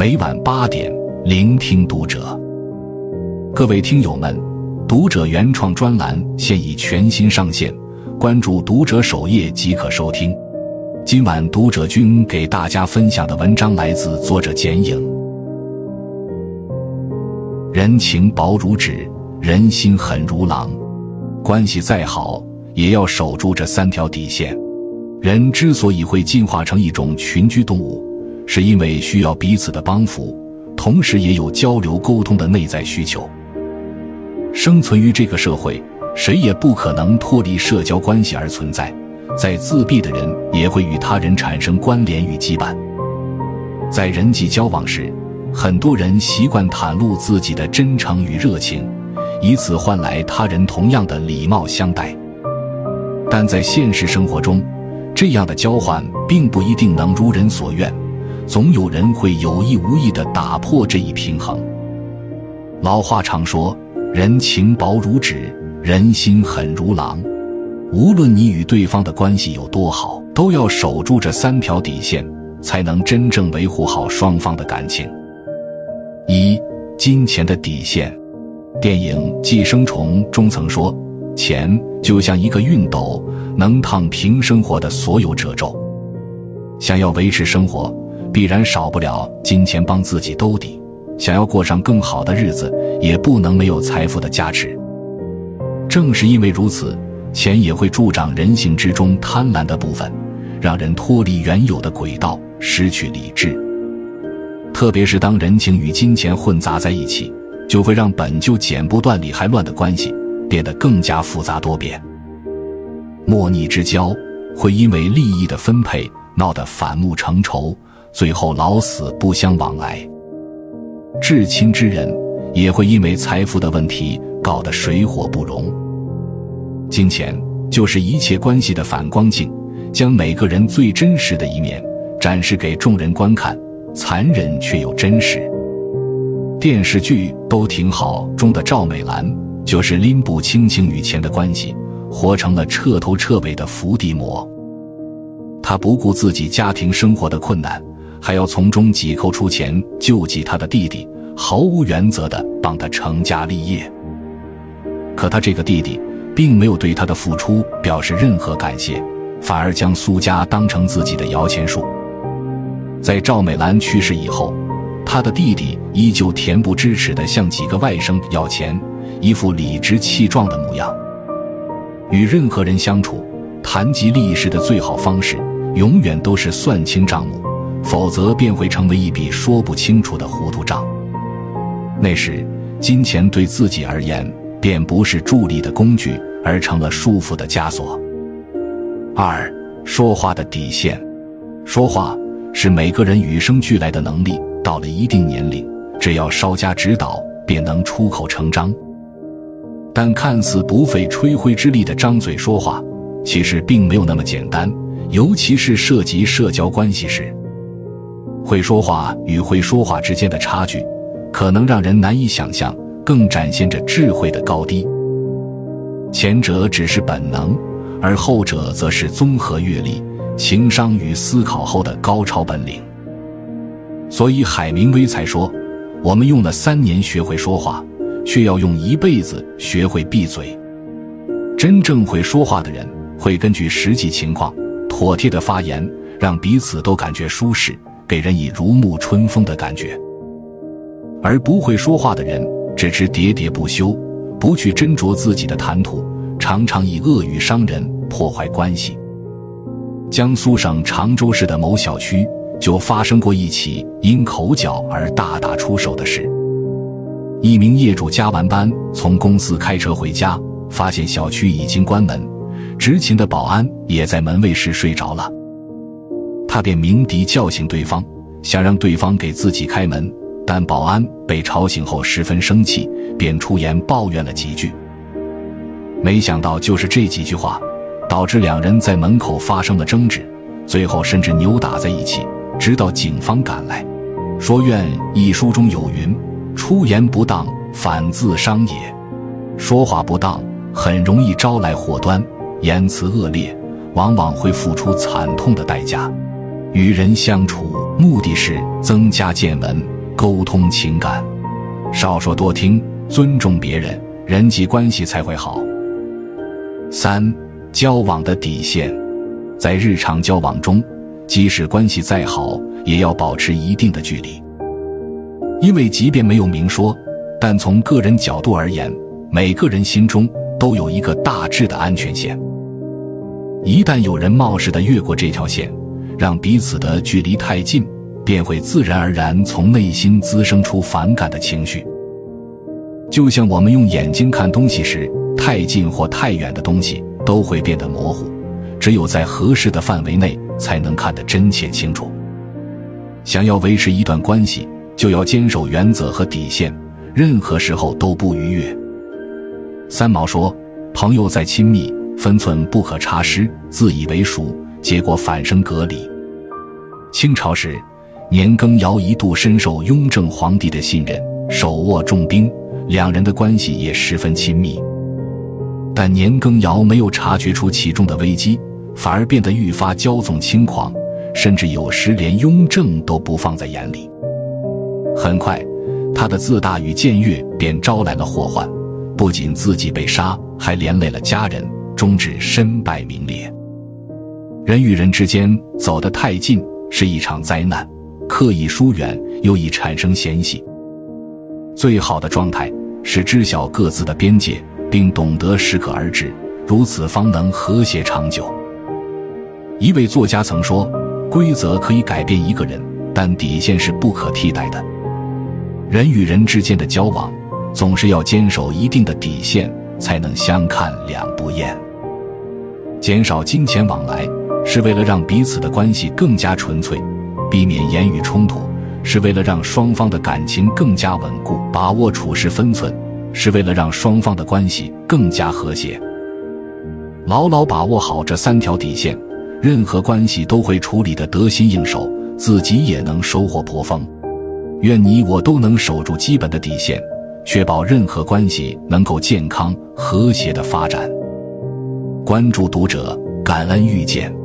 每晚八点，聆听读者。各位听友们，读者原创专栏现已全新上线，关注读者首页即可收听。今晚读者君给大家分享的文章来自作者简影。人情薄如纸，人心狠如狼。关系再好，也要守住这三条底线。人之所以会进化成一种群居动物，是因为需要彼此的帮扶，同时也有交流沟通的内在需求。生存于这个社会，谁也不可能脱离社交关系而存在。再自闭的人，也会与他人产生关联与羁绊。在人际交往时，很多人习惯袒露自己的真诚与热情，以此换来他人同样的礼貌相待。但在现实生活中，这样的交换并不一定能如人所愿，总有人会有意无意地打破这一平衡。老话常说：“人情薄如纸，人心狠如狼。”无论你与对方的关系有多好，都要守住这三条底线，才能真正维护好双方的感情。一、金钱的底线。电影《寄生虫》中曾说：“钱就像一个熨斗，能烫平生活的所有褶皱。”想要维持生活，必然少不了金钱帮自己兜底；想要过上更好的日子，也不能没有财富的加持。正是因为如此。钱也会助长人性之中贪婪的部分，让人脱离原有的轨道，失去理智。特别是当人情与金钱混杂在一起，就会让本就剪不断理还乱的关系变得更加复杂多变。莫逆之交会因为利益的分配闹得反目成仇，最后老死不相往来。至亲之人也会因为财富的问题搞得水火不容。金钱就是一切关系的反光镜，将每个人最真实的一面展示给众人观看，残忍却又真实。电视剧《都挺好》中的赵美兰，就是拎不清情与钱的关系，活成了彻头彻尾的伏地魔。她不顾自己家庭生活的困难，还要从中挤扣出钱救济他的弟弟，毫无原则的帮他成家立业。可他这个弟弟。并没有对他的付出表示任何感谢，反而将苏家当成自己的摇钱树。在赵美兰去世以后，他的弟弟依旧恬不知耻的向几个外甥要钱，一副理直气壮的模样。与任何人相处，谈及利益时的最好方式，永远都是算清账目，否则便会成为一笔说不清楚的糊涂账。那时，金钱对自己而言。便不是助力的工具，而成了束缚的枷锁。二，说话的底线。说话是每个人与生俱来的能力，到了一定年龄，只要稍加指导，便能出口成章。但看似不费吹灰之力的张嘴说话，其实并没有那么简单，尤其是涉及社交关系时。会说话与会说话之间的差距，可能让人难以想象。更展现着智慧的高低。前者只是本能，而后者则是综合阅历、情商与思考后的高超本领。所以海明威才说：“我们用了三年学会说话，却要用一辈子学会闭嘴。”真正会说话的人，会根据实际情况妥帖的发言，让彼此都感觉舒适，给人以如沐春风的感觉。而不会说话的人，只知喋喋不休，不去斟酌自己的谈吐，常常以恶语伤人，破坏关系。江苏省常州市的某小区就发生过一起因口角而大打出手的事。一名业主加完班从公司开车回家，发现小区已经关门，执勤的保安也在门卫室睡着了，他便鸣笛叫醒对方，想让对方给自己开门。但保安被吵醒后十分生气，便出言抱怨了几句。没想到就是这几句话，导致两人在门口发生了争执，最后甚至扭打在一起。直到警方赶来，说愿一书中有云：“出言不当，反自伤也。”说话不当，很容易招来祸端；言辞恶劣，往往会付出惨痛的代价。与人相处，目的是增加见闻，沟通情感，少说多听，尊重别人，人际关系才会好。三、交往的底线，在日常交往中，即使关系再好，也要保持一定的距离，因为即便没有明说，但从个人角度而言，每个人心中都有一个大致的安全线。一旦有人冒失的越过这条线，让彼此的距离太近，便会自然而然从内心滋生出反感的情绪。就像我们用眼睛看东西时，太近或太远的东西都会变得模糊，只有在合适的范围内才能看得真切清楚。想要维持一段关系，就要坚守原则和底线，任何时候都不逾越。三毛说：“朋友再亲密。”分寸不可差失，自以为熟，结果反生隔离。清朝时，年羹尧一度深受雍正皇帝的信任，手握重兵，两人的关系也十分亲密。但年羹尧没有察觉出其中的危机，反而变得愈发骄纵轻狂，甚至有时连雍正都不放在眼里。很快，他的自大与僭越便招来了祸患，不仅自己被杀，还连累了家人。终至身败名裂。人与人之间走得太近是一场灾难，刻意疏远又易产生嫌隙。最好的状态是知晓各自的边界，并懂得适可而止，如此方能和谐长久。一位作家曾说：“规则可以改变一个人，但底线是不可替代的。”人与人之间的交往，总是要坚守一定的底线，才能相看两不厌。减少金钱往来，是为了让彼此的关系更加纯粹；避免言语冲突，是为了让双方的感情更加稳固；把握处事分寸，是为了让双方的关系更加和谐。牢牢把握好这三条底线，任何关系都会处理得得心应手，自己也能收获颇丰。愿你我都能守住基本的底线，确保任何关系能够健康和谐的发展。关注读者，感恩遇见。